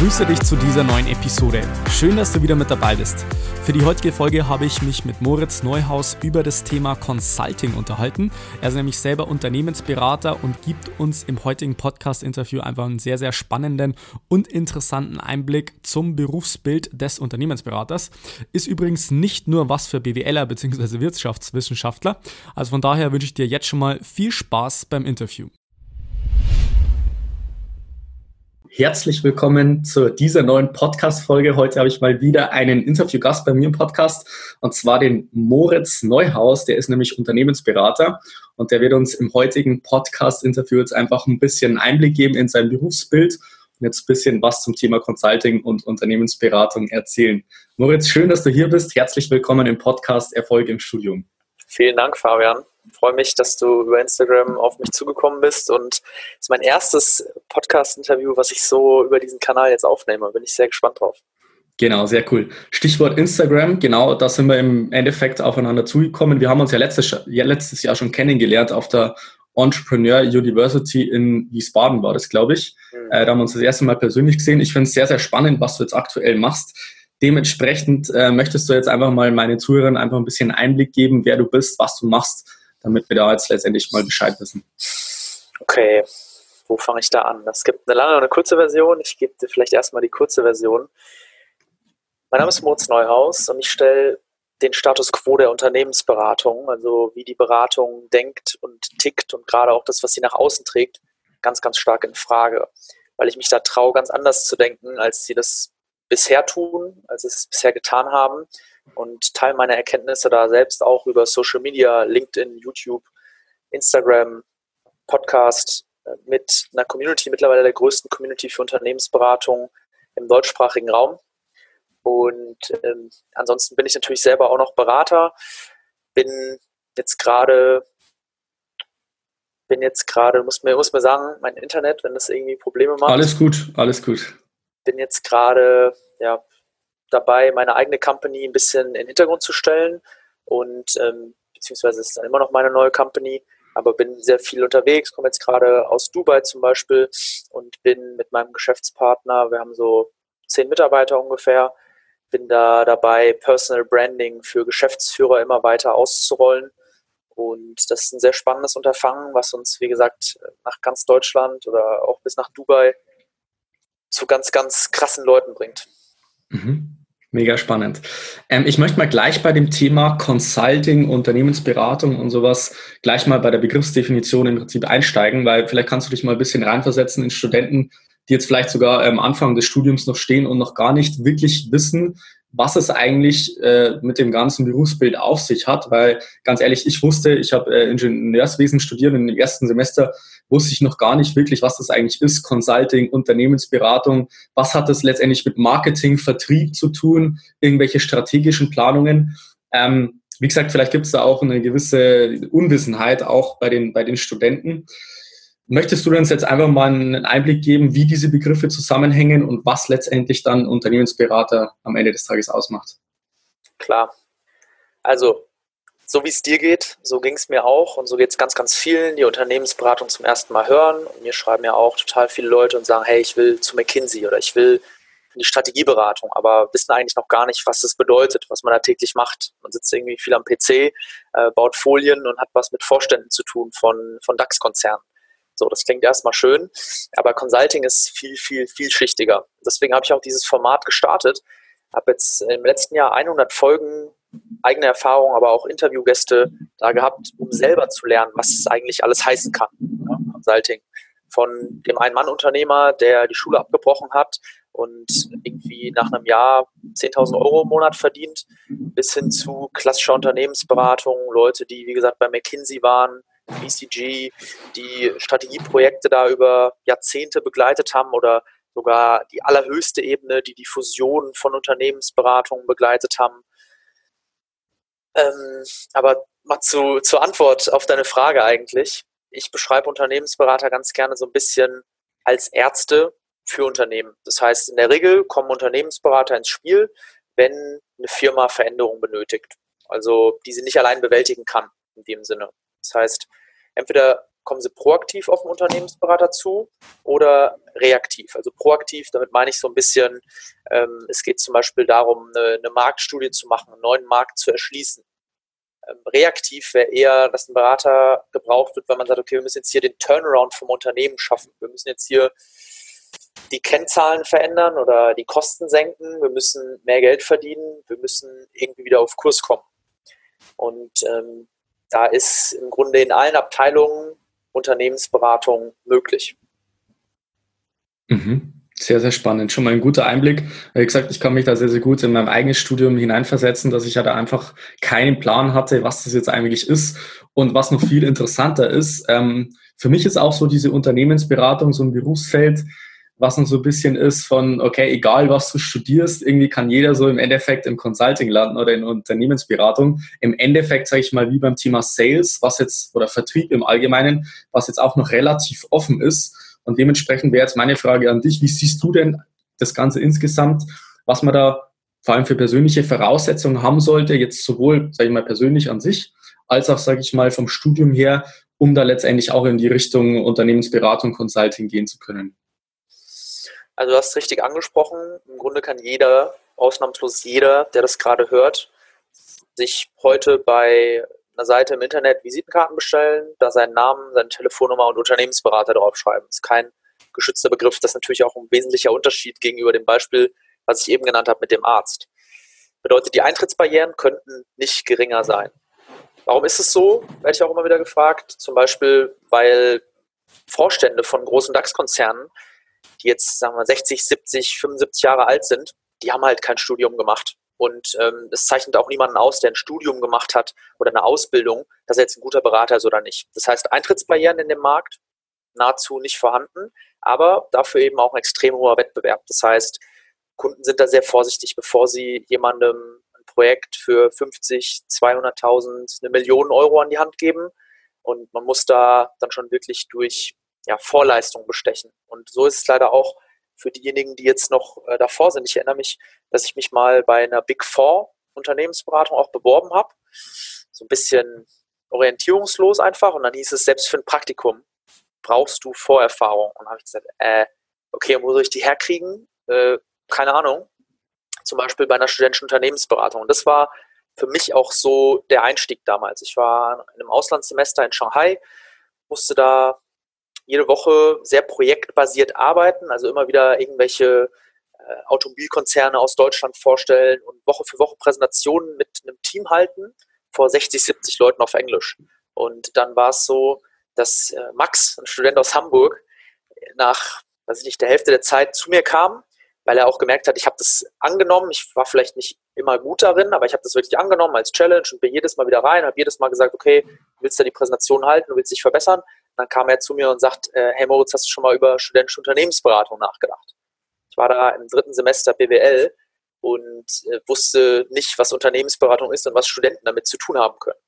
Ich grüße dich zu dieser neuen Episode. Schön, dass du wieder mit dabei bist. Für die heutige Folge habe ich mich mit Moritz Neuhaus über das Thema Consulting unterhalten. Er ist nämlich selber Unternehmensberater und gibt uns im heutigen Podcast-Interview einfach einen sehr, sehr spannenden und interessanten Einblick zum Berufsbild des Unternehmensberaters. Ist übrigens nicht nur was für BWLer bzw. Wirtschaftswissenschaftler. Also von daher wünsche ich dir jetzt schon mal viel Spaß beim Interview. Herzlich willkommen zu dieser neuen Podcast-Folge. Heute habe ich mal wieder einen Interviewgast bei mir im Podcast und zwar den Moritz Neuhaus. Der ist nämlich Unternehmensberater und der wird uns im heutigen Podcast-Interview jetzt einfach ein bisschen Einblick geben in sein Berufsbild und jetzt ein bisschen was zum Thema Consulting und Unternehmensberatung erzählen. Moritz, schön, dass du hier bist. Herzlich willkommen im Podcast Erfolg im Studium. Vielen Dank, Fabian. Ich freue mich, dass du über Instagram auf mich zugekommen bist und es ist mein erstes Podcast-Interview, was ich so über diesen Kanal jetzt aufnehme. Bin ich sehr gespannt drauf. Genau, sehr cool. Stichwort Instagram, genau, da sind wir im Endeffekt aufeinander zugekommen. Wir haben uns ja letztes, ja letztes Jahr schon kennengelernt auf der Entrepreneur University in Wiesbaden war das, glaube ich. Mhm. Äh, da haben wir uns das erste Mal persönlich gesehen. Ich finde es sehr, sehr spannend, was du jetzt aktuell machst. Dementsprechend äh, möchtest du jetzt einfach mal meinen Zuhörern einfach ein bisschen Einblick geben, wer du bist, was du machst, damit wir da jetzt letztendlich mal Bescheid wissen. Okay, wo fange ich da an? Es gibt eine lange und eine kurze Version. Ich gebe dir vielleicht erstmal die kurze Version. Mein Name ist Moritz Neuhaus und ich stelle den Status quo der Unternehmensberatung, also wie die Beratung denkt und tickt und gerade auch das, was sie nach außen trägt, ganz, ganz stark in Frage. Weil ich mich da traue, ganz anders zu denken, als sie das bisher tun, als es bisher getan haben und teile meine Erkenntnisse da selbst auch über Social Media, LinkedIn, YouTube, Instagram, Podcast äh, mit einer Community, mittlerweile der größten Community für Unternehmensberatung im deutschsprachigen Raum. Und ähm, ansonsten bin ich natürlich selber auch noch Berater, bin jetzt gerade bin jetzt gerade, muss mir, muss mir sagen, mein Internet, wenn das irgendwie Probleme macht. Alles gut, alles gut. Bin jetzt gerade ja, dabei, meine eigene Company ein bisschen in den Hintergrund zu stellen und ähm, beziehungsweise ist dann immer noch meine neue Company, aber bin sehr viel unterwegs, komme jetzt gerade aus Dubai zum Beispiel und bin mit meinem Geschäftspartner, wir haben so zehn Mitarbeiter ungefähr, bin da dabei, Personal Branding für Geschäftsführer immer weiter auszurollen. Und das ist ein sehr spannendes Unterfangen, was uns, wie gesagt, nach ganz Deutschland oder auch bis nach Dubai zu ganz, ganz krassen Leuten bringt. Mhm. Mega spannend. Ähm, ich möchte mal gleich bei dem Thema Consulting, Unternehmensberatung und sowas gleich mal bei der Begriffsdefinition im Prinzip einsteigen, weil vielleicht kannst du dich mal ein bisschen reinversetzen in Studenten, die jetzt vielleicht sogar am Anfang des Studiums noch stehen und noch gar nicht wirklich wissen, was es eigentlich äh, mit dem ganzen Berufsbild auf sich hat, weil ganz ehrlich, ich wusste, ich habe äh, Ingenieurswesen studiert und im ersten Semester wusste ich noch gar nicht wirklich, was das eigentlich ist, Consulting, Unternehmensberatung, was hat das letztendlich mit Marketing, Vertrieb zu tun, irgendwelche strategischen Planungen. Ähm, wie gesagt, vielleicht gibt es da auch eine gewisse Unwissenheit auch bei den, bei den Studenten. Möchtest du uns jetzt einfach mal einen Einblick geben, wie diese Begriffe zusammenhängen und was letztendlich dann Unternehmensberater am Ende des Tages ausmacht? Klar. Also, so wie es dir geht, so ging es mir auch und so geht es ganz, ganz vielen, die Unternehmensberatung zum ersten Mal hören. Und mir schreiben ja auch total viele Leute und sagen, hey, ich will zu McKinsey oder ich will in die Strategieberatung, aber wissen eigentlich noch gar nicht, was das bedeutet, was man da täglich macht. Man sitzt irgendwie viel am PC, äh, baut Folien und hat was mit Vorständen zu tun von, von DAX-Konzernen. So, das klingt erstmal schön, aber Consulting ist viel, viel, vielschichtiger. Deswegen habe ich auch dieses Format gestartet. Habe jetzt im letzten Jahr 100 Folgen, eigene Erfahrungen, aber auch Interviewgäste da gehabt, um selber zu lernen, was es eigentlich alles heißen kann. Ja, Consulting. Von dem Ein-Mann-Unternehmer, der die Schule abgebrochen hat und irgendwie nach einem Jahr 10.000 Euro im Monat verdient, bis hin zu klassischer Unternehmensberatung, Leute, die, wie gesagt, bei McKinsey waren, BCG, die Strategieprojekte da über Jahrzehnte begleitet haben oder sogar die allerhöchste Ebene, die die Fusion von Unternehmensberatungen begleitet haben. Ähm, aber mal zu, zur Antwort auf deine Frage eigentlich. Ich beschreibe Unternehmensberater ganz gerne so ein bisschen als Ärzte für Unternehmen. Das heißt, in der Regel kommen Unternehmensberater ins Spiel, wenn eine Firma Veränderungen benötigt. Also die sie nicht allein bewältigen kann in dem Sinne. Das heißt, entweder kommen sie proaktiv auf den Unternehmensberater zu oder reaktiv. Also proaktiv, damit meine ich so ein bisschen, ähm, es geht zum Beispiel darum, eine, eine, Marktstudie zu machen, einen neuen Markt zu erschließen. Ähm, reaktiv wäre eher, dass ein Berater gebraucht wird, weil man sagt, okay, wir müssen jetzt hier den Turnaround vom Unternehmen schaffen. Wir müssen jetzt hier die Kennzahlen verändern oder die Kosten senken. Wir müssen mehr Geld verdienen. Wir müssen irgendwie wieder auf Kurs kommen. Und ähm, da ist im Grunde in allen Abteilungen Unternehmensberatung möglich. Mhm. Sehr, sehr spannend. Schon mal ein guter Einblick. Wie gesagt, ich kann mich da sehr, sehr gut in mein eigenes Studium hineinversetzen, dass ich ja da einfach keinen Plan hatte, was das jetzt eigentlich ist. Und was noch viel interessanter ist, ähm, für mich ist auch so diese Unternehmensberatung so ein Berufsfeld, was noch so ein bisschen ist von, okay, egal was du studierst, irgendwie kann jeder so im Endeffekt im Consulting landen oder in Unternehmensberatung. Im Endeffekt, sage ich mal, wie beim Thema Sales, was jetzt, oder Vertrieb im Allgemeinen, was jetzt auch noch relativ offen ist. Und dementsprechend wäre jetzt meine Frage an dich, wie siehst du denn das Ganze insgesamt, was man da vor allem für persönliche Voraussetzungen haben sollte, jetzt sowohl, sage ich mal, persönlich an sich, als auch, sage ich mal, vom Studium her, um da letztendlich auch in die Richtung Unternehmensberatung, Consulting gehen zu können? Also du hast richtig angesprochen, im Grunde kann jeder, ausnahmslos jeder, der das gerade hört, sich heute bei einer Seite im Internet Visitenkarten bestellen, da seinen Namen, seine Telefonnummer und Unternehmensberater draufschreiben. Das ist kein geschützter Begriff, das ist natürlich auch ein wesentlicher Unterschied gegenüber dem Beispiel, was ich eben genannt habe mit dem Arzt. Bedeutet, die Eintrittsbarrieren könnten nicht geringer sein. Warum ist es so? Werde ich auch immer wieder gefragt. Zum Beispiel, weil Vorstände von großen DAX-Konzernen die jetzt, sagen wir, 60, 70, 75 Jahre alt sind, die haben halt kein Studium gemacht. Und ähm, es zeichnet auch niemanden aus, der ein Studium gemacht hat oder eine Ausbildung, dass er jetzt ein guter Berater ist oder nicht. Das heißt, Eintrittsbarrieren in dem Markt nahezu nicht vorhanden, aber dafür eben auch ein extrem hoher Wettbewerb. Das heißt, Kunden sind da sehr vorsichtig, bevor sie jemandem ein Projekt für 50, 200.000, eine Million Euro an die Hand geben. Und man muss da dann schon wirklich durch ja, Vorleistung bestechen. Und so ist es leider auch für diejenigen, die jetzt noch äh, davor sind. Ich erinnere mich, dass ich mich mal bei einer Big Four Unternehmensberatung auch beworben habe. So ein bisschen orientierungslos einfach. Und dann hieß es, selbst für ein Praktikum brauchst du Vorerfahrung. Und habe ich gesagt, äh, okay, wo soll ich die herkriegen? Äh, keine Ahnung. Zum Beispiel bei einer studentischen Unternehmensberatung. Und das war für mich auch so der Einstieg damals. Ich war in einem Auslandssemester in Shanghai, musste da jede Woche sehr projektbasiert arbeiten, also immer wieder irgendwelche äh, Automobilkonzerne aus Deutschland vorstellen und Woche für Woche Präsentationen mit einem Team halten vor 60, 70 Leuten auf Englisch. Und dann war es so, dass äh, Max, ein Student aus Hamburg, nach, weiß ich nicht, der Hälfte der Zeit zu mir kam, weil er auch gemerkt hat, ich habe das angenommen. Ich war vielleicht nicht immer gut darin, aber ich habe das wirklich angenommen als Challenge und bin jedes Mal wieder rein, habe jedes Mal gesagt, okay, du willst ja die Präsentation halten, du willst dich verbessern. Dann kam er zu mir und sagt, äh, hey Moritz, hast du schon mal über studentische Unternehmensberatung nachgedacht? Ich war da im dritten Semester BWL und äh, wusste nicht, was Unternehmensberatung ist und was Studenten damit zu tun haben können.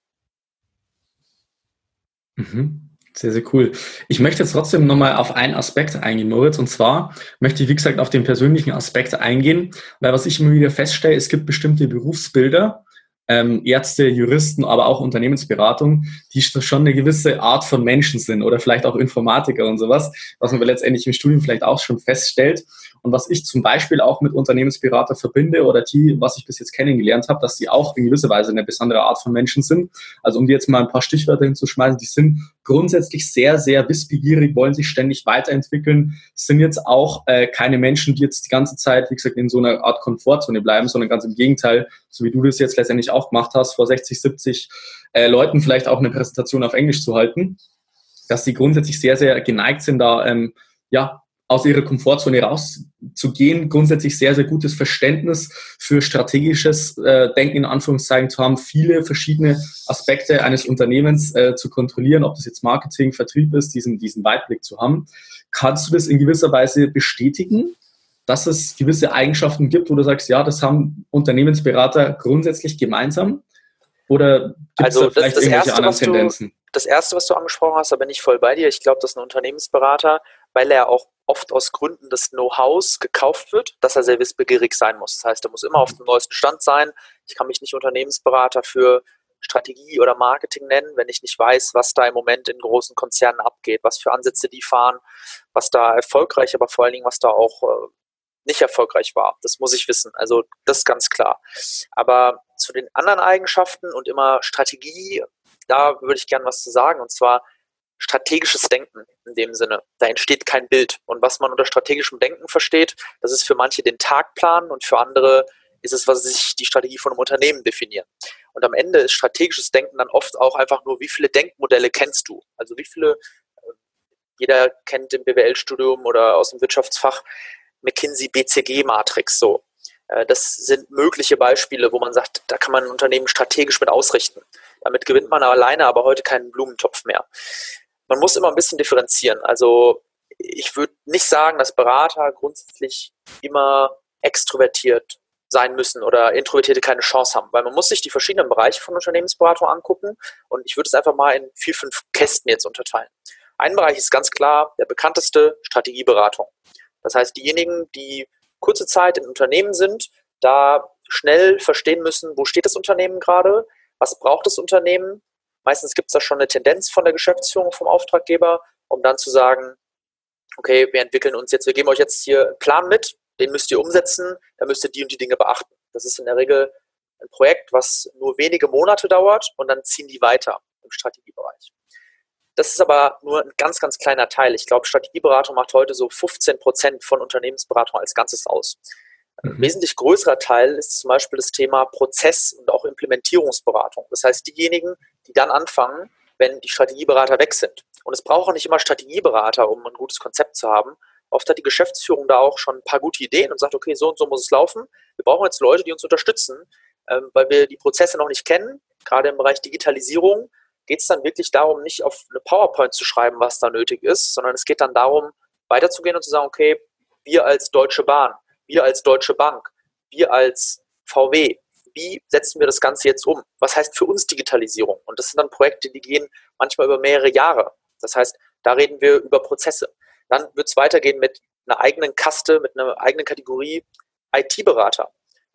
Mhm. Sehr, sehr cool. Ich möchte jetzt trotzdem nochmal auf einen Aspekt eingehen, Moritz. Und zwar möchte ich, wie gesagt, auf den persönlichen Aspekt eingehen, weil was ich immer wieder feststelle, es gibt bestimmte Berufsbilder, ähm, Ärzte, Juristen, aber auch Unternehmensberatung, die schon eine gewisse Art von Menschen sind oder vielleicht auch Informatiker und sowas, was man letztendlich im Studium vielleicht auch schon feststellt. Und was ich zum Beispiel auch mit Unternehmensberater verbinde oder die, was ich bis jetzt kennengelernt habe, dass die auch in gewisser Weise eine besondere Art von Menschen sind. Also um dir jetzt mal ein paar Stichwörter hinzuschmeißen, die sind grundsätzlich sehr, sehr wissbegierig, wollen sich ständig weiterentwickeln, sind jetzt auch äh, keine Menschen, die jetzt die ganze Zeit, wie gesagt, in so einer Art Komfortzone bleiben, sondern ganz im Gegenteil, so wie du das jetzt letztendlich auch gemacht hast, vor 60, 70 äh, Leuten vielleicht auch eine Präsentation auf Englisch zu halten, dass die grundsätzlich sehr, sehr geneigt sind, da ähm, ja, aus ihrer Komfortzone rauszugehen, grundsätzlich sehr, sehr gutes Verständnis für strategisches äh, Denken in Anführungszeichen zu haben, viele verschiedene Aspekte eines Unternehmens äh, zu kontrollieren, ob das jetzt Marketing, Vertrieb ist, diesen, diesen Weitblick zu haben. Kannst du das in gewisser Weise bestätigen, dass es gewisse Eigenschaften gibt, wo du sagst, ja, das haben Unternehmensberater grundsätzlich gemeinsam? Oder gibt also es vielleicht das, das irgendwelche erste, anderen du, Tendenzen? Das erste, was du angesprochen hast, da bin ich voll bei dir. Ich glaube, dass ein Unternehmensberater, weil er auch oft aus Gründen des Know-hows gekauft wird, dass er sehr wissbegierig sein muss. Das heißt, er muss immer auf dem neuesten Stand sein. Ich kann mich nicht Unternehmensberater für Strategie oder Marketing nennen, wenn ich nicht weiß, was da im Moment in großen Konzernen abgeht, was für Ansätze die fahren, was da erfolgreich, aber vor allen Dingen, was da auch äh, nicht erfolgreich war. Das muss ich wissen. Also das ist ganz klar. Aber zu den anderen Eigenschaften und immer Strategie, da würde ich gerne was zu sagen. Und zwar strategisches Denken in dem Sinne. Da entsteht kein Bild. Und was man unter strategischem Denken versteht, das ist für manche den Tagplan und für andere ist es, was sich die Strategie von einem Unternehmen definieren. Und am Ende ist strategisches Denken dann oft auch einfach nur, wie viele Denkmodelle kennst du? Also wie viele, äh, jeder kennt im BWL-Studium oder aus dem Wirtschaftsfach McKinsey BCG-Matrix so. Äh, das sind mögliche Beispiele, wo man sagt, da kann man ein Unternehmen strategisch mit ausrichten. Damit gewinnt man alleine aber heute keinen Blumentopf mehr. Man muss immer ein bisschen differenzieren. Also ich würde nicht sagen, dass Berater grundsätzlich immer extrovertiert sein müssen oder Introvertierte keine Chance haben, weil man muss sich die verschiedenen Bereiche von Unternehmensberatung angucken und ich würde es einfach mal in vier, fünf Kästen jetzt unterteilen. Ein Bereich ist ganz klar der bekannteste Strategieberatung. Das heißt, diejenigen, die kurze Zeit im Unternehmen sind, da schnell verstehen müssen, wo steht das Unternehmen gerade, was braucht das Unternehmen. Meistens gibt es da schon eine Tendenz von der Geschäftsführung, vom Auftraggeber, um dann zu sagen, okay, wir entwickeln uns jetzt, wir geben euch jetzt hier einen Plan mit, den müsst ihr umsetzen, da müsst ihr die und die Dinge beachten. Das ist in der Regel ein Projekt, was nur wenige Monate dauert und dann ziehen die weiter im Strategiebereich. Das ist aber nur ein ganz, ganz kleiner Teil. Ich glaube, Strategieberatung macht heute so 15 Prozent von Unternehmensberatung als Ganzes aus. Ein mhm. wesentlich größerer Teil ist zum Beispiel das Thema Prozess- und auch Implementierungsberatung. Das heißt, diejenigen, die dann anfangen, wenn die Strategieberater weg sind. Und es braucht auch nicht immer Strategieberater, um ein gutes Konzept zu haben. Oft hat die Geschäftsführung da auch schon ein paar gute Ideen und sagt, okay, so und so muss es laufen. Wir brauchen jetzt Leute, die uns unterstützen, ähm, weil wir die Prozesse noch nicht kennen. Gerade im Bereich Digitalisierung geht es dann wirklich darum, nicht auf eine PowerPoint zu schreiben, was da nötig ist, sondern es geht dann darum, weiterzugehen und zu sagen, okay, wir als Deutsche Bahn, wir als Deutsche Bank, wir als VW, wie setzen wir das Ganze jetzt um? Was heißt für uns Digitalisierung? Und das sind dann Projekte, die gehen manchmal über mehrere Jahre. Das heißt, da reden wir über Prozesse. Dann wird es weitergehen mit einer eigenen Kaste, mit einer eigenen Kategorie IT-Berater.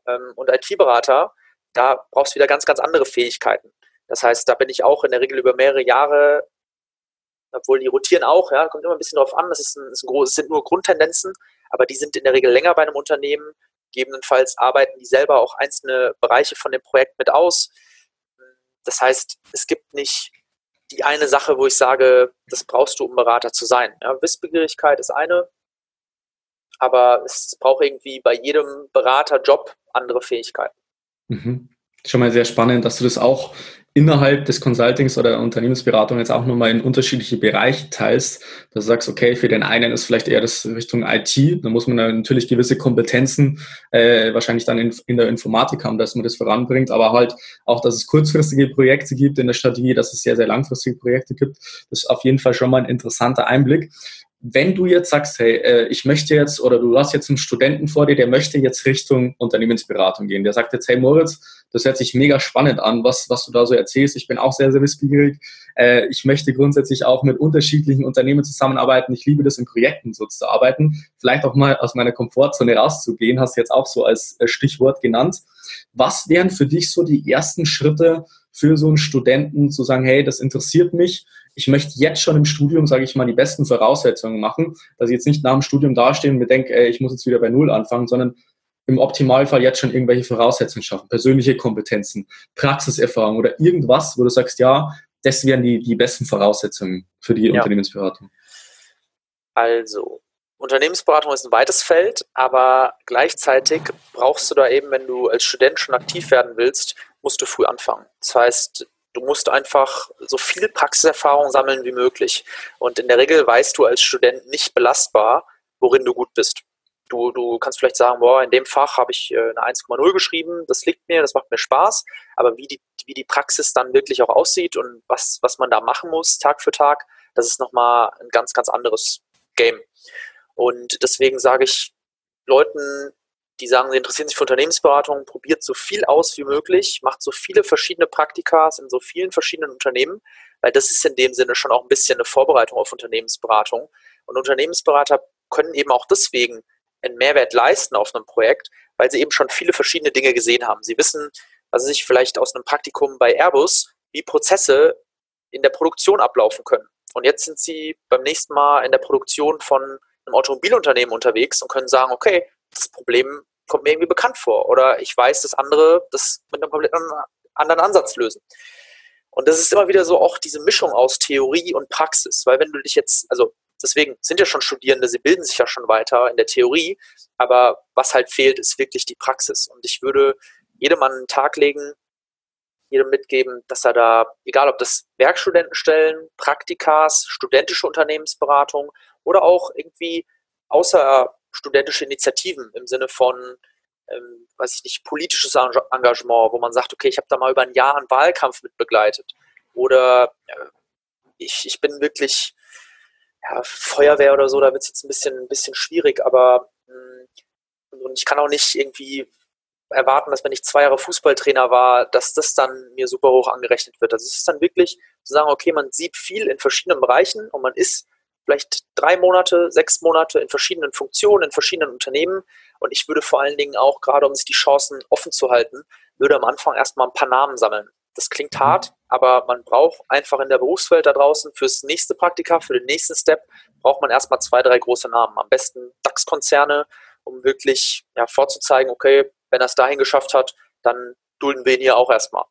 Ähm, und IT-Berater, da brauchst du wieder ganz, ganz andere Fähigkeiten. Das heißt, da bin ich auch in der Regel über mehrere Jahre, obwohl die rotieren auch, ja, kommt immer ein bisschen drauf an, das, ist ein, ist ein das sind nur Grundtendenzen, aber die sind in der Regel länger bei einem Unternehmen. Gegebenenfalls arbeiten die selber auch einzelne Bereiche von dem Projekt mit aus. Das heißt, es gibt nicht die eine Sache, wo ich sage, das brauchst du, um Berater zu sein. Ja, Wissbegierigkeit ist eine, aber es braucht irgendwie bei jedem Beraterjob andere Fähigkeiten. Mhm. Schon mal sehr spannend, dass du das auch innerhalb des Consultings oder der Unternehmensberatung jetzt auch nochmal in unterschiedliche Bereiche teilst, dass du sagst, okay, für den einen ist vielleicht eher das Richtung IT, da muss man natürlich gewisse Kompetenzen äh, wahrscheinlich dann in, in der Informatik haben, dass man das voranbringt, aber halt auch, dass es kurzfristige Projekte gibt in der Strategie, dass es sehr, sehr langfristige Projekte gibt, das ist auf jeden Fall schon mal ein interessanter Einblick wenn du jetzt sagst, hey, äh, ich möchte jetzt, oder du hast jetzt einen Studenten vor dir, der möchte jetzt Richtung Unternehmensberatung gehen, der sagt jetzt, hey Moritz, das hört sich mega spannend an, was, was du da so erzählst. Ich bin auch sehr, sehr wissbegierig. Äh, ich möchte grundsätzlich auch mit unterschiedlichen Unternehmen zusammenarbeiten. Ich liebe das, in Projekten so zu arbeiten. Vielleicht auch mal aus meiner Komfortzone rauszugehen, hast du jetzt auch so als äh, Stichwort genannt. Was wären für dich so die ersten Schritte für so einen Studenten, zu sagen, hey, das interessiert mich, ich möchte jetzt schon im Studium, sage ich mal, die besten Voraussetzungen machen, dass ich jetzt nicht nach dem Studium dastehe und mir denke, ey, ich muss jetzt wieder bei Null anfangen, sondern im Optimalfall jetzt schon irgendwelche Voraussetzungen schaffen, persönliche Kompetenzen, Praxiserfahrung oder irgendwas, wo du sagst, ja, das wären die, die besten Voraussetzungen für die ja. Unternehmensberatung. Also, Unternehmensberatung ist ein weites Feld, aber gleichzeitig brauchst du da eben, wenn du als Student schon aktiv werden willst, musst du früh anfangen. Das heißt, Du musst einfach so viel Praxiserfahrung sammeln wie möglich. Und in der Regel weißt du als Student nicht belastbar, worin du gut bist. Du, du kannst vielleicht sagen, boah, in dem Fach habe ich äh, eine 1,0 geschrieben, das liegt mir, das macht mir Spaß. Aber wie die, wie die Praxis dann wirklich auch aussieht und was, was man da machen muss, Tag für Tag, das ist nochmal ein ganz, ganz anderes Game. Und deswegen sage ich Leuten, die sagen, sie interessieren sich für Unternehmensberatung, probiert so viel aus wie möglich, macht so viele verschiedene Praktikas in so vielen verschiedenen Unternehmen, weil das ist in dem Sinne schon auch ein bisschen eine Vorbereitung auf Unternehmensberatung. Und Unternehmensberater können eben auch deswegen einen Mehrwert leisten auf einem Projekt, weil sie eben schon viele verschiedene Dinge gesehen haben. Sie wissen, was sie sich vielleicht aus einem Praktikum bei Airbus, wie Prozesse in der Produktion ablaufen können. Und jetzt sind sie beim nächsten Mal in der Produktion von einem Automobilunternehmen unterwegs und können sagen, okay, das Problem kommt mir irgendwie bekannt vor oder ich weiß, dass andere das mit einem komplett anderen Ansatz lösen. Und das ist immer wieder so auch diese Mischung aus Theorie und Praxis, weil wenn du dich jetzt, also deswegen sind ja schon Studierende, sie bilden sich ja schon weiter in der Theorie, aber was halt fehlt, ist wirklich die Praxis. Und ich würde jedem an den Tag legen, jedem mitgeben, dass er da, egal ob das Werkstudentenstellen, Praktikas, studentische Unternehmensberatung oder auch irgendwie außerstudentische Initiativen im Sinne von, ähm, weiß ich nicht, politisches Engagement, wo man sagt, okay, ich habe da mal über ein Jahr einen Wahlkampf mit begleitet. Oder äh, ich, ich bin wirklich ja, Feuerwehr oder so, da wird es jetzt ein bisschen, ein bisschen schwierig, aber mh, hm, und ich kann auch nicht irgendwie erwarten, dass wenn ich zwei Jahre Fußballtrainer war, dass das dann mir super hoch angerechnet wird. Also es ist dann wirklich zu sagen, okay, man sieht viel in verschiedenen Bereichen und man ist vielleicht drei Monate, sechs Monate in verschiedenen Funktionen, in verschiedenen Unternehmen. Und ich würde vor allen Dingen auch, gerade um sich die Chancen offen zu halten, würde am Anfang erstmal ein paar Namen sammeln. Das klingt mhm. hart, aber man braucht einfach in der Berufswelt da draußen fürs nächste Praktika, für den nächsten Step, braucht man erstmal zwei, drei große Namen. Am besten DAX-Konzerne, um wirklich ja, vorzuzeigen, okay, wenn er es dahin geschafft hat, dann dulden wir ihn hier auch erstmal.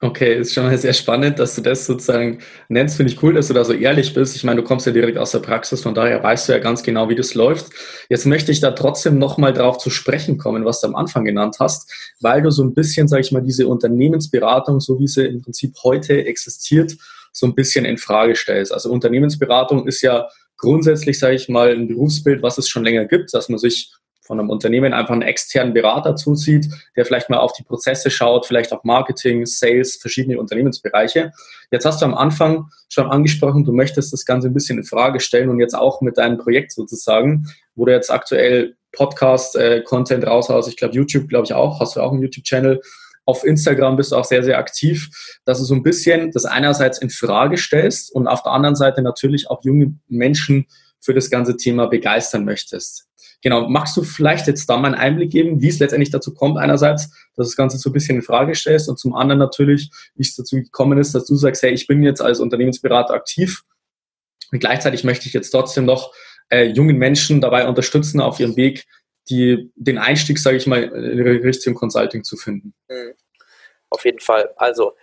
Okay, ist schon mal sehr spannend, dass du das sozusagen nennst. Finde ich cool, dass du da so ehrlich bist. Ich meine, du kommst ja direkt aus der Praxis, von daher weißt du ja ganz genau, wie das läuft. Jetzt möchte ich da trotzdem nochmal drauf zu sprechen kommen, was du am Anfang genannt hast, weil du so ein bisschen, sage ich mal, diese Unternehmensberatung, so wie sie im Prinzip heute existiert, so ein bisschen in Frage stellst. Also Unternehmensberatung ist ja grundsätzlich, sage ich mal, ein Berufsbild, was es schon länger gibt, dass man sich von einem Unternehmen einfach einen externen Berater zuzieht, der vielleicht mal auf die Prozesse schaut, vielleicht auch Marketing, Sales, verschiedene Unternehmensbereiche. Jetzt hast du am Anfang schon angesprochen, du möchtest das Ganze ein bisschen in Frage stellen und jetzt auch mit deinem Projekt sozusagen, wo du jetzt aktuell Podcast-Content äh, raushaust. Ich glaube, YouTube, glaube ich auch, hast du auch einen YouTube-Channel. Auf Instagram bist du auch sehr, sehr aktiv, dass du so ein bisschen das einerseits in Frage stellst und auf der anderen Seite natürlich auch junge Menschen für das ganze Thema begeistern möchtest. Genau, magst du vielleicht jetzt da mal einen Einblick geben, wie es letztendlich dazu kommt, einerseits, dass das Ganze so ein bisschen in Frage stellst und zum anderen natürlich, wie es dazu gekommen ist, dass du sagst, hey, ich bin jetzt als Unternehmensberater aktiv und gleichzeitig möchte ich jetzt trotzdem noch äh, jungen Menschen dabei unterstützen, auf ihrem Weg die, den Einstieg, sage ich mal, in Richtung Consulting zu finden. Mhm. Auf jeden Fall. Also,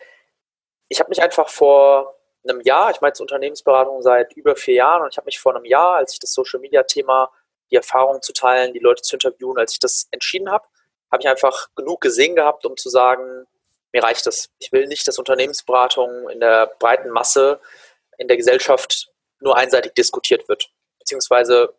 ich habe mich einfach vor einem Jahr, ich jetzt Unternehmensberatung seit über vier Jahren und ich habe mich vor einem Jahr, als ich das Social Media Thema die Erfahrung zu teilen, die Leute zu interviewen. Als ich das entschieden habe, habe ich einfach genug gesehen gehabt, um zu sagen, mir reicht es. Ich will nicht, dass Unternehmensberatung in der breiten Masse in der Gesellschaft nur einseitig diskutiert wird, beziehungsweise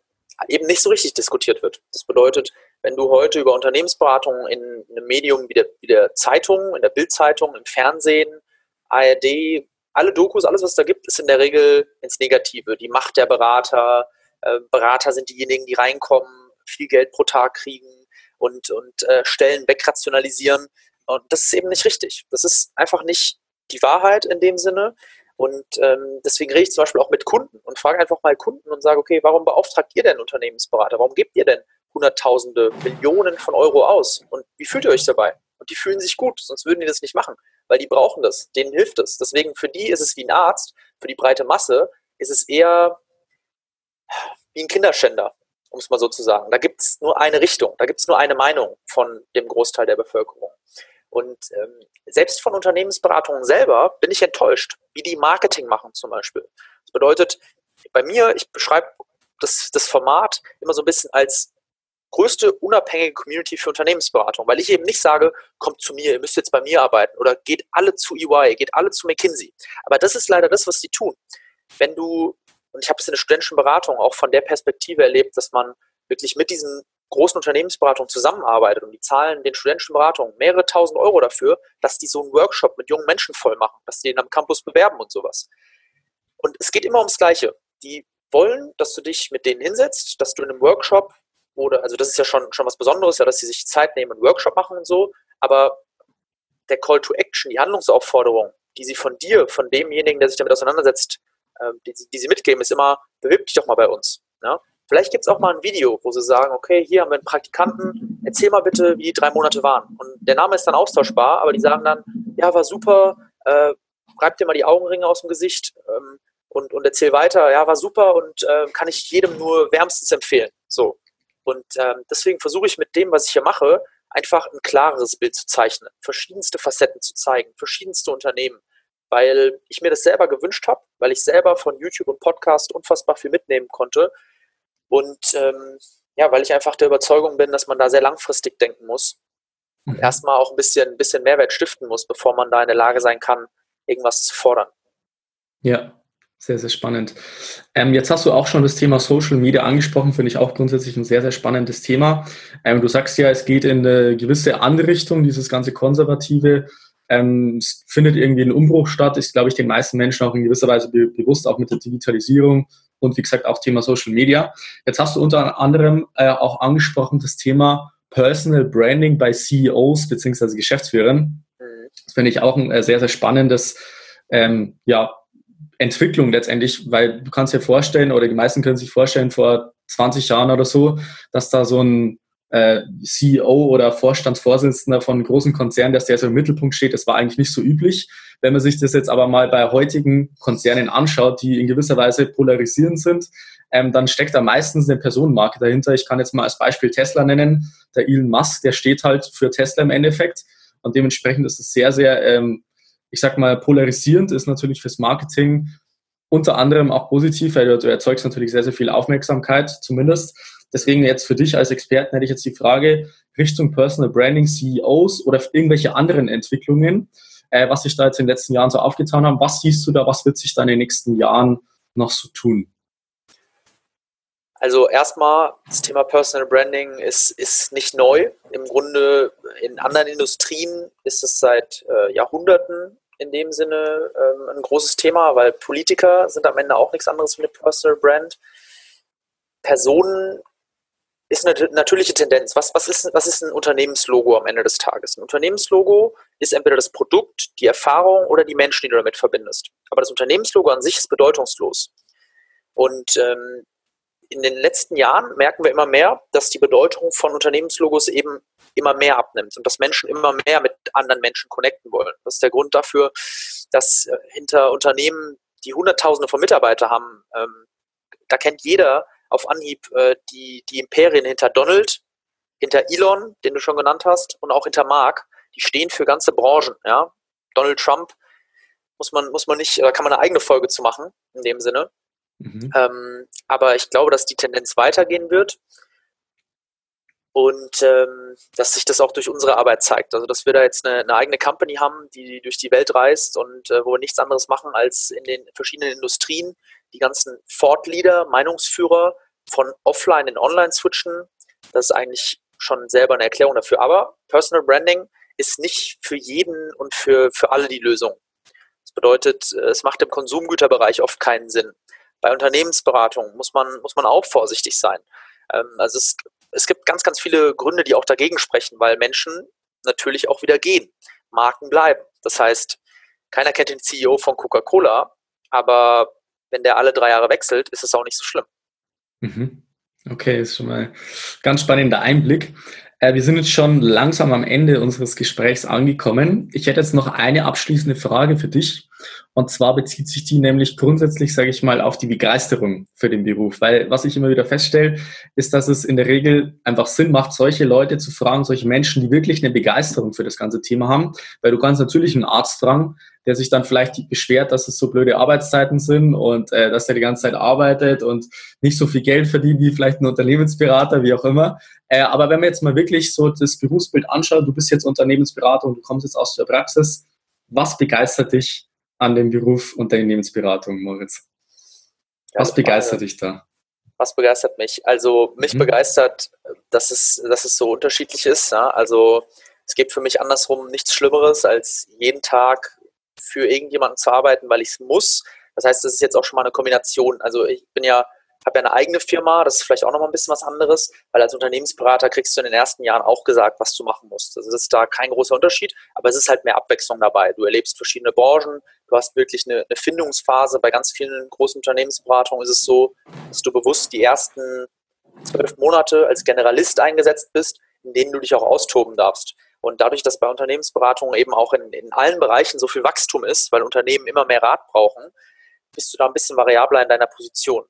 eben nicht so richtig diskutiert wird. Das bedeutet, wenn du heute über Unternehmensberatung in einem Medium wie der, wie der Zeitung, in der Bildzeitung, im Fernsehen, ARD, alle Dokus, alles, was da gibt, ist in der Regel ins Negative. Die Macht der Berater, äh, Berater sind diejenigen, die reinkommen, viel Geld pro Tag kriegen und, und äh, Stellen wegrationalisieren. Und das ist eben nicht richtig. Das ist einfach nicht die Wahrheit in dem Sinne. Und ähm, deswegen rede ich zum Beispiel auch mit Kunden und frage einfach mal Kunden und sage, okay, warum beauftragt ihr denn Unternehmensberater? Warum gebt ihr denn Hunderttausende, Millionen von Euro aus? Und wie fühlt ihr euch dabei? Und die fühlen sich gut, sonst würden die das nicht machen, weil die brauchen das, denen hilft es. Deswegen für die ist es wie ein Arzt, für die breite Masse ist es eher wie ein Kinderschänder, um es mal so zu sagen. Da gibt es nur eine Richtung, da gibt es nur eine Meinung von dem Großteil der Bevölkerung. Und ähm, selbst von Unternehmensberatungen selber bin ich enttäuscht, wie die Marketing machen zum Beispiel. Das bedeutet, bei mir, ich beschreibe das, das Format immer so ein bisschen als größte unabhängige Community für Unternehmensberatung, weil ich eben nicht sage, kommt zu mir, ihr müsst jetzt bei mir arbeiten oder geht alle zu EY, geht alle zu McKinsey. Aber das ist leider das, was sie tun. Wenn du und ich habe es in der studentischen Beratung auch von der Perspektive erlebt, dass man wirklich mit diesen großen Unternehmensberatungen zusammenarbeitet und die zahlen den studentischen Beratungen mehrere tausend Euro dafür, dass die so einen Workshop mit jungen Menschen voll machen, dass die ihn am Campus bewerben und sowas. Und es geht immer ums Gleiche. Die wollen, dass du dich mit denen hinsetzt, dass du in einem Workshop oder, also das ist ja schon, schon was Besonderes, ja, dass sie sich Zeit nehmen, einen Workshop machen und so, aber der Call to Action, die Handlungsaufforderung, die sie von dir, von demjenigen, der sich damit auseinandersetzt, die, die, sie mitgeben, ist immer, bewirb dich doch mal bei uns. Ja? Vielleicht gibt es auch mal ein Video, wo sie sagen, okay, hier haben wir einen Praktikanten, erzähl mal bitte, wie die drei Monate waren. Und der Name ist dann austauschbar, aber die sagen dann, ja, war super, äh, reib dir mal die Augenringe aus dem Gesicht ähm, und, und erzähl weiter, ja, war super und äh, kann ich jedem nur wärmstens empfehlen. So. Und ähm, deswegen versuche ich mit dem, was ich hier mache, einfach ein klareres Bild zu zeichnen, verschiedenste Facetten zu zeigen, verschiedenste Unternehmen, weil ich mir das selber gewünscht habe, weil ich selber von YouTube und Podcast unfassbar viel mitnehmen konnte und ähm, ja, weil ich einfach der Überzeugung bin, dass man da sehr langfristig denken muss und mhm. erstmal auch ein bisschen, ein bisschen Mehrwert stiften muss, bevor man da in der Lage sein kann, irgendwas zu fordern. Ja, sehr, sehr spannend. Ähm, jetzt hast du auch schon das Thema Social Media angesprochen, finde ich auch grundsätzlich ein sehr, sehr spannendes Thema. Ähm, du sagst ja, es geht in eine gewisse andere Richtung, dieses ganze Konservative. Ähm, es findet irgendwie ein Umbruch statt, ist, glaube ich, den meisten Menschen auch in gewisser Weise be bewusst, auch mit der Digitalisierung und wie gesagt auch Thema Social Media. Jetzt hast du unter anderem äh, auch angesprochen das Thema Personal Branding bei CEOs bzw. Geschäftsführern. Mhm. Das finde ich auch ein äh, sehr, sehr spannendes ähm, ja, Entwicklung letztendlich, weil du kannst dir vorstellen, oder die meisten können sich vorstellen, vor 20 Jahren oder so, dass da so ein äh, CEO oder Vorstandsvorsitzender von großen Konzernen, dass der so im Mittelpunkt steht, das war eigentlich nicht so üblich. Wenn man sich das jetzt aber mal bei heutigen Konzernen anschaut, die in gewisser Weise polarisierend sind, ähm, dann steckt da meistens eine Personenmarke dahinter. Ich kann jetzt mal als Beispiel Tesla nennen. Der Elon Musk, der steht halt für Tesla im Endeffekt. Und dementsprechend ist es sehr, sehr ähm, ich sag mal, polarisierend ist natürlich fürs Marketing unter anderem auch positiv, weil du erzeugst natürlich sehr, sehr viel Aufmerksamkeit zumindest. Deswegen jetzt für dich als Experten hätte ich jetzt die Frage Richtung Personal Branding CEOs oder irgendwelche anderen Entwicklungen, äh, was sich da jetzt in den letzten Jahren so aufgetan haben. Was siehst du da, was wird sich da in den nächsten Jahren noch so tun? Also erstmal, das Thema Personal Branding ist, ist nicht neu. Im Grunde in anderen Industrien ist es seit äh, Jahrhunderten in dem Sinne ähm, ein großes Thema, weil Politiker sind am Ende auch nichts anderes wie eine Personal Brand. Personen ist eine natürliche Tendenz. Was, was, ist, was ist ein Unternehmenslogo am Ende des Tages? Ein Unternehmenslogo ist entweder das Produkt, die Erfahrung oder die Menschen, die du damit verbindest. Aber das Unternehmenslogo an sich ist bedeutungslos. Und ähm, in den letzten Jahren merken wir immer mehr, dass die Bedeutung von Unternehmenslogos eben immer mehr abnimmt und dass Menschen immer mehr mit anderen Menschen connecten wollen. Das ist der Grund dafür, dass äh, hinter Unternehmen, die Hunderttausende von Mitarbeitern haben, ähm, da kennt jeder auf Anhieb äh, die, die Imperien hinter Donald, hinter Elon, den du schon genannt hast, und auch hinter Mark. Die stehen für ganze Branchen. Ja? Donald Trump muss man, muss man nicht, da kann man eine eigene Folge zu machen, in dem Sinne. Mhm. Ähm, aber ich glaube, dass die Tendenz weitergehen wird und ähm, dass sich das auch durch unsere Arbeit zeigt. Also, dass wir da jetzt eine, eine eigene Company haben, die durch die Welt reist und äh, wo wir nichts anderes machen, als in den verschiedenen Industrien die ganzen Thought-Leader, Meinungsführer von offline in online switchen. Das ist eigentlich schon selber eine Erklärung dafür. Aber Personal Branding ist nicht für jeden und für, für alle die Lösung. Das bedeutet, es macht im Konsumgüterbereich oft keinen Sinn. Bei Unternehmensberatung muss man, muss man auch vorsichtig sein. Ähm, also es, es gibt ganz, ganz viele Gründe, die auch dagegen sprechen, weil Menschen natürlich auch wieder gehen. Marken bleiben. Das heißt, keiner kennt den CEO von Coca-Cola, aber wenn der alle drei Jahre wechselt, ist es auch nicht so schlimm. Mhm. Okay, ist schon mal ganz spannender Einblick. Äh, wir sind jetzt schon langsam am Ende unseres Gesprächs angekommen. Ich hätte jetzt noch eine abschließende Frage für dich. Und zwar bezieht sich die nämlich grundsätzlich, sage ich mal, auf die Begeisterung für den Beruf. Weil was ich immer wieder feststelle, ist, dass es in der Regel einfach Sinn macht, solche Leute zu fragen, solche Menschen, die wirklich eine Begeisterung für das ganze Thema haben. Weil du kannst natürlich einen Arzt fragen, der sich dann vielleicht beschwert, dass es so blöde Arbeitszeiten sind und äh, dass er die ganze Zeit arbeitet und nicht so viel Geld verdient wie vielleicht ein Unternehmensberater, wie auch immer. Äh, aber wenn man jetzt mal wirklich so das Berufsbild anschaut, du bist jetzt Unternehmensberater und du kommst jetzt aus der Praxis, was begeistert dich an dem Beruf Unternehmensberatung, Moritz? Was ja, begeistert dich da? Was begeistert mich? Also mich mhm. begeistert, dass es, dass es so unterschiedlich ist. Ja? Also es gibt für mich andersrum nichts Schlimmeres, als jeden Tag für irgendjemanden zu arbeiten, weil ich es muss. Das heißt, es ist jetzt auch schon mal eine Kombination. Also ich bin ja habe ja eine eigene Firma, das ist vielleicht auch nochmal ein bisschen was anderes, weil als Unternehmensberater kriegst du in den ersten Jahren auch gesagt, was du machen musst. Also das ist da kein großer Unterschied, aber es ist halt mehr Abwechslung dabei. Du erlebst verschiedene Branchen, du hast wirklich eine, eine Findungsphase. Bei ganz vielen großen Unternehmensberatungen ist es so, dass du bewusst die ersten zwölf Monate als Generalist eingesetzt bist, in denen du dich auch austoben darfst. Und dadurch, dass bei Unternehmensberatungen eben auch in, in allen Bereichen so viel Wachstum ist, weil Unternehmen immer mehr Rat brauchen, bist du da ein bisschen variabler in deiner Position.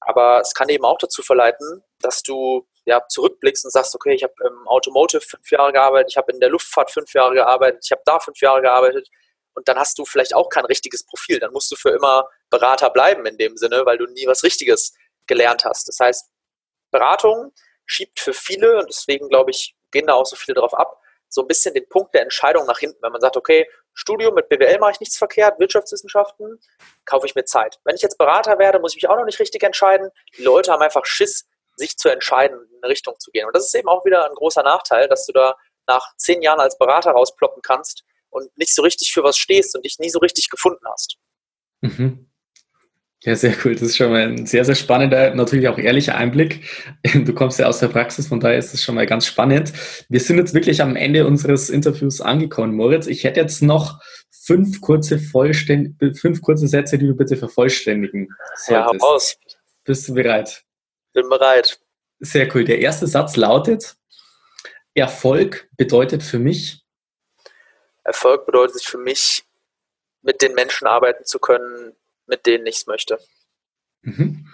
Aber es kann eben auch dazu verleiten, dass du ja, zurückblickst und sagst, okay, ich habe im Automotive fünf Jahre gearbeitet, ich habe in der Luftfahrt fünf Jahre gearbeitet, ich habe da fünf Jahre gearbeitet und dann hast du vielleicht auch kein richtiges Profil. Dann musst du für immer Berater bleiben in dem Sinne, weil du nie was Richtiges gelernt hast. Das heißt, Beratung schiebt für viele, und deswegen glaube ich, gehen da auch so viele drauf ab, so ein bisschen den Punkt der Entscheidung nach hinten. Wenn man sagt, okay, Studium mit BWL mache ich nichts verkehrt, Wirtschaftswissenschaften, kaufe ich mir Zeit. Wenn ich jetzt Berater werde, muss ich mich auch noch nicht richtig entscheiden. Die Leute haben einfach Schiss, sich zu entscheiden, in eine Richtung zu gehen. Und das ist eben auch wieder ein großer Nachteil, dass du da nach zehn Jahren als Berater rausploppen kannst und nicht so richtig für was stehst und dich nie so richtig gefunden hast. Mhm. Ja, sehr cool. Das ist schon mal ein sehr, sehr spannender, natürlich auch ehrlicher Einblick. Du kommst ja aus der Praxis, von daher ist es schon mal ganz spannend. Wir sind jetzt wirklich am Ende unseres Interviews angekommen, Moritz. Ich hätte jetzt noch fünf kurze, Vollständ fünf kurze Sätze, die du bitte vervollständigen solltest. Ja, raus. Bist du bereit? Bin bereit. Sehr cool. Der erste Satz lautet, Erfolg bedeutet für mich? Erfolg bedeutet für mich, mit den Menschen arbeiten zu können, mit denen ich es möchte. Mhm.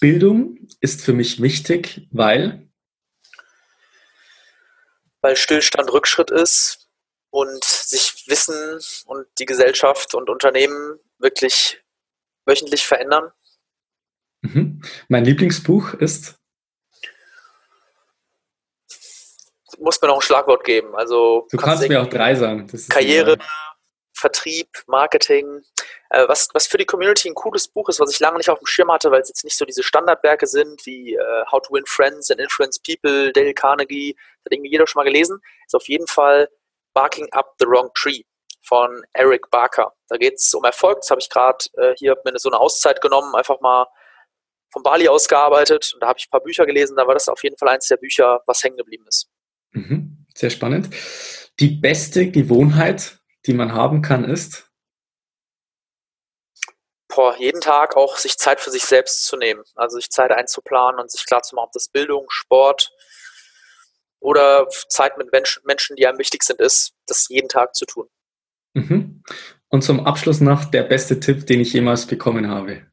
Bildung ist für mich wichtig, weil? Weil Stillstand Rückschritt ist und sich Wissen und die Gesellschaft und Unternehmen wirklich wöchentlich verändern. Mhm. Mein Lieblingsbuch ist? Muss mir noch ein Schlagwort geben. Also du kannst mir auch drei sagen. Karriere, Vertrieb, Marketing. Äh, was, was für die Community ein cooles Buch ist, was ich lange nicht auf dem Schirm hatte, weil es jetzt nicht so diese Standardwerke sind wie äh, How to Win Friends and Influence People, Dale Carnegie, das hat irgendwie jeder schon mal gelesen, ist auf jeden Fall Barking Up the Wrong Tree von Eric Barker. Da geht es um Erfolg. Das habe ich gerade äh, hier mir so eine Auszeit genommen, einfach mal von Bali aus gearbeitet und da habe ich ein paar Bücher gelesen. Da war das auf jeden Fall eins der Bücher, was hängen geblieben ist. Mhm, sehr spannend. Die beste Gewohnheit, die man haben kann, ist? Boah, jeden Tag auch sich Zeit für sich selbst zu nehmen. Also sich Zeit einzuplanen und sich klar zu machen, ob das Bildung, Sport oder Zeit mit Menschen, die einem wichtig sind, ist, das jeden Tag zu tun. Mhm. Und zum Abschluss noch der beste Tipp, den ich jemals bekommen habe.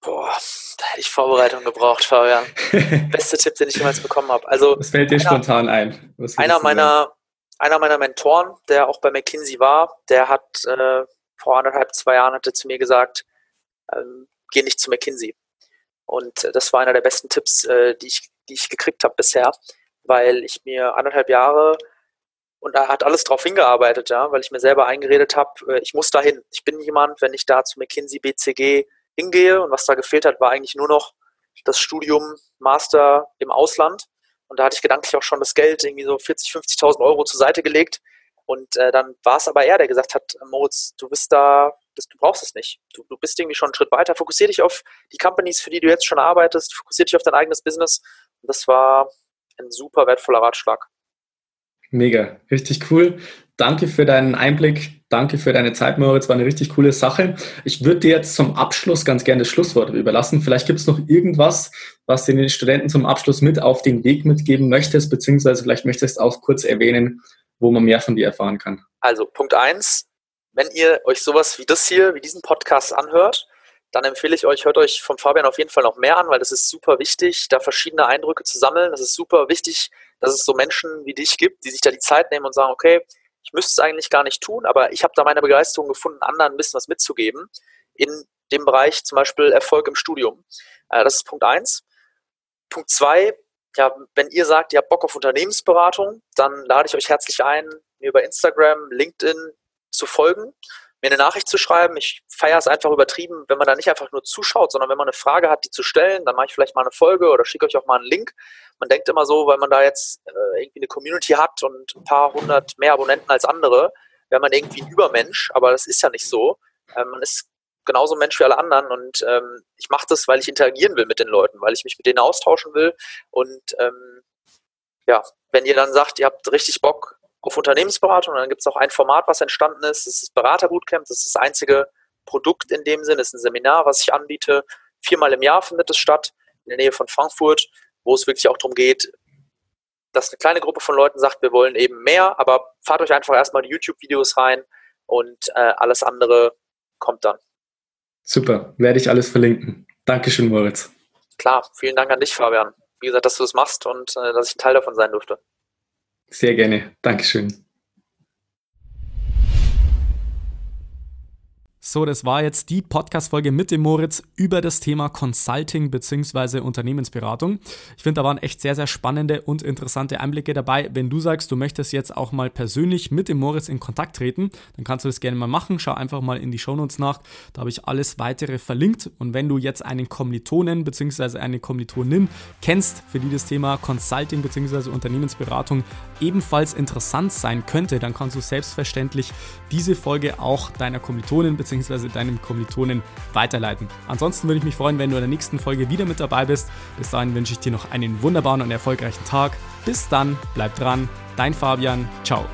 Boah, da hätte ich Vorbereitung gebraucht, Fabian. Beste Tipp, den ich jemals bekommen habe. Also, Was fällt dir einer, spontan ein? einer meiner, einer meiner Mentoren, der auch bei McKinsey war, der hat äh, vor anderthalb, zwei Jahren hatte zu mir gesagt, ähm, geh nicht zu McKinsey. Und äh, das war einer der besten Tipps, äh, die, ich, die ich gekriegt habe bisher, weil ich mir anderthalb Jahre und da hat alles drauf hingearbeitet, ja, weil ich mir selber eingeredet habe, äh, ich muss dahin. Ich bin jemand, wenn ich da zu McKinsey BCG hingehe und was da gefehlt hat, war eigentlich nur noch das Studium Master im Ausland. Und da hatte ich gedanklich auch schon das Geld, irgendwie so 40, 50.000 Euro zur Seite gelegt. Und äh, dann war es aber er, der gesagt hat, Moritz, du bist da, das, du brauchst es nicht. Du, du bist irgendwie schon einen Schritt weiter. Fokussier dich auf die Companies, für die du jetzt schon arbeitest. Fokussier dich auf dein eigenes Business. Und das war ein super wertvoller Ratschlag. Mega, richtig cool. Danke für deinen Einblick. Danke für deine Zeit, Moritz. War eine richtig coole Sache. Ich würde dir jetzt zum Abschluss ganz gerne das Schlusswort überlassen. Vielleicht gibt es noch irgendwas, was du den Studenten zum Abschluss mit auf den Weg mitgeben möchtest, beziehungsweise vielleicht möchtest du auch kurz erwähnen, wo man mehr von dir erfahren kann. Also Punkt eins: wenn ihr euch sowas wie das hier, wie diesen Podcast anhört, dann empfehle ich euch, hört euch von Fabian auf jeden Fall noch mehr an, weil das ist super wichtig, da verschiedene Eindrücke zu sammeln. Das ist super wichtig, dass es so Menschen wie dich gibt, die sich da die Zeit nehmen und sagen, okay, ich müsste es eigentlich gar nicht tun, aber ich habe da meine Begeisterung gefunden, anderen ein bisschen was mitzugeben in dem Bereich zum Beispiel Erfolg im Studium. Äh, das ist Punkt eins. Punkt zwei, ja, wenn ihr sagt, ihr habt Bock auf Unternehmensberatung, dann lade ich euch herzlich ein, mir über Instagram, LinkedIn zu folgen mir eine Nachricht zu schreiben. Ich feiere es einfach übertrieben, wenn man da nicht einfach nur zuschaut, sondern wenn man eine Frage hat, die zu stellen, dann mache ich vielleicht mal eine Folge oder schicke euch auch mal einen Link. Man denkt immer so, weil man da jetzt äh, irgendwie eine Community hat und ein paar hundert mehr Abonnenten als andere, wäre man irgendwie ein Übermensch, aber das ist ja nicht so. Ähm, man ist genauso Mensch wie alle anderen und ähm, ich mache das, weil ich interagieren will mit den Leuten, weil ich mich mit denen austauschen will und ähm, ja, wenn ihr dann sagt, ihr habt richtig Bock auf Unternehmensberatung, dann gibt es auch ein Format, was entstanden ist, das ist Beraterbootcamp, das ist das einzige Produkt in dem Sinn, das ist ein Seminar, was ich anbiete, viermal im Jahr findet es statt, in der Nähe von Frankfurt, wo es wirklich auch darum geht, dass eine kleine Gruppe von Leuten sagt, wir wollen eben mehr, aber fahrt euch einfach erstmal die YouTube-Videos rein und äh, alles andere kommt dann. Super, werde ich alles verlinken. Dankeschön, Moritz. Klar, vielen Dank an dich, Fabian. Wie gesagt, dass du das machst und äh, dass ich ein Teil davon sein durfte. Sehr gerne. Dankeschön. So, das war jetzt die Podcast-Folge mit dem Moritz über das Thema Consulting bzw. Unternehmensberatung. Ich finde, da waren echt sehr, sehr spannende und interessante Einblicke dabei. Wenn du sagst, du möchtest jetzt auch mal persönlich mit dem Moritz in Kontakt treten, dann kannst du das gerne mal machen. Schau einfach mal in die Shownotes nach. Da habe ich alles weitere verlinkt. Und wenn du jetzt einen Kommilitonen bzw. eine Kommilitonin kennst, für die das Thema Consulting bzw. Unternehmensberatung ebenfalls interessant sein könnte, dann kannst du selbstverständlich diese Folge auch deiner Kommilitonin bzw bzw. deinem Kommilitonen weiterleiten. Ansonsten würde ich mich freuen, wenn du in der nächsten Folge wieder mit dabei bist. Bis dahin wünsche ich dir noch einen wunderbaren und erfolgreichen Tag. Bis dann, bleib dran, dein Fabian, ciao.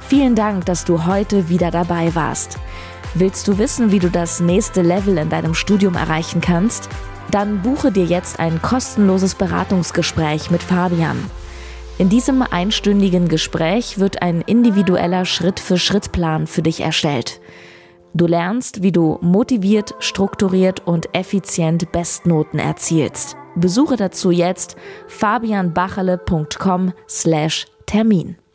Vielen Dank, dass du heute wieder dabei warst. Willst du wissen, wie du das nächste Level in deinem Studium erreichen kannst? Dann buche dir jetzt ein kostenloses Beratungsgespräch mit Fabian. In diesem einstündigen Gespräch wird ein individueller Schritt-für-Schritt-Plan für dich erstellt. Du lernst, wie du motiviert, strukturiert und effizient Bestnoten erzielst. Besuche dazu jetzt fabianbachele.com/termin.